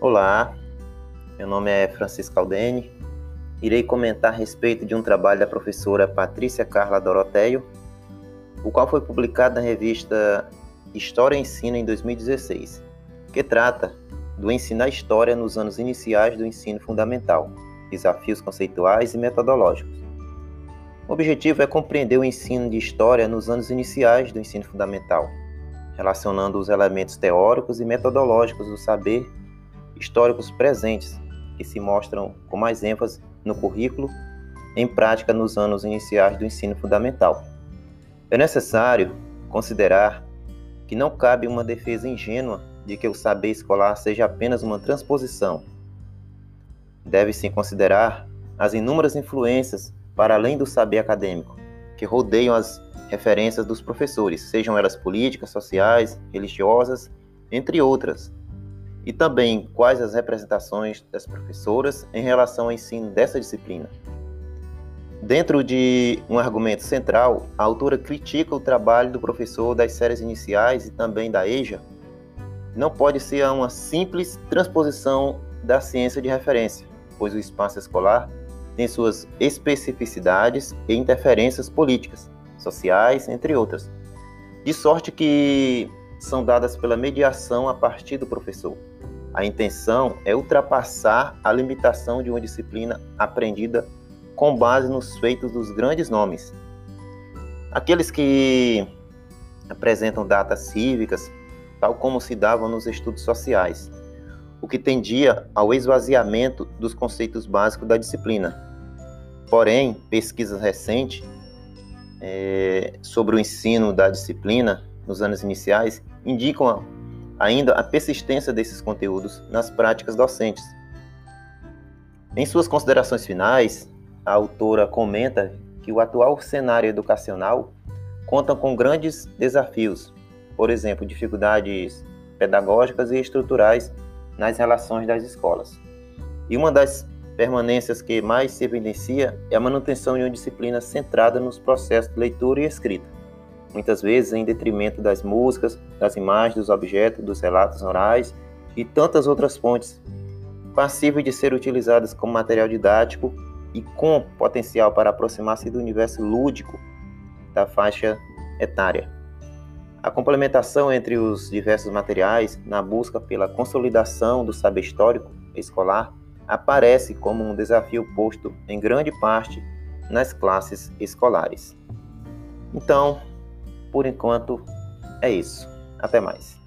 Olá, meu nome é Francisco Aldene. Irei comentar a respeito de um trabalho da professora Patrícia Carla Doroteio, o qual foi publicado na revista História e Ensino em 2016, que trata do ensinar história nos anos iniciais do ensino fundamental, desafios conceituais e metodológicos. O objetivo é compreender o ensino de história nos anos iniciais do ensino fundamental, relacionando os elementos teóricos e metodológicos do saber históricos presentes, que se mostram com mais ênfase no currículo em prática nos anos iniciais do ensino fundamental. É necessário considerar que não cabe uma defesa ingênua de que o saber escolar seja apenas uma transposição. Deve-se considerar as inúmeras influências para além do saber acadêmico que rodeiam as referências dos professores, sejam elas políticas, sociais, religiosas, entre outras, e também quais as representações das professoras em relação ao ensino dessa disciplina. Dentro de um argumento central, a autora critica o trabalho do professor das séries iniciais e também da EJA. Não pode ser uma simples transposição da ciência de referência, pois o espaço escolar tem suas especificidades e interferências políticas, sociais, entre outras, de sorte que são dadas pela mediação a partir do professor. A intenção é ultrapassar a limitação de uma disciplina aprendida com base nos feitos dos grandes nomes. Aqueles que apresentam datas cívicas, tal como se davam nos estudos sociais, o que tendia ao esvaziamento dos conceitos básicos da disciplina. Porém, pesquisas recentes é, sobre o ensino da disciplina nos anos iniciais indicam ainda a persistência desses conteúdos nas práticas docentes. Em suas considerações finais, a autora comenta que o atual cenário educacional conta com grandes desafios, por exemplo, dificuldades pedagógicas e estruturais nas relações das escolas. E uma das permanências que mais se evidencia é a manutenção de uma disciplina centrada nos processos de leitura e escrita, muitas vezes em detrimento das músicas, das imagens, dos objetos, dos relatos orais e tantas outras fontes, passíveis de ser utilizadas como material didático e com potencial para aproximar-se do universo lúdico da faixa etária. A complementação entre os diversos materiais na busca pela consolidação do saber histórico escolar aparece como um desafio posto em grande parte nas classes escolares. Então, por enquanto, é isso. Até mais.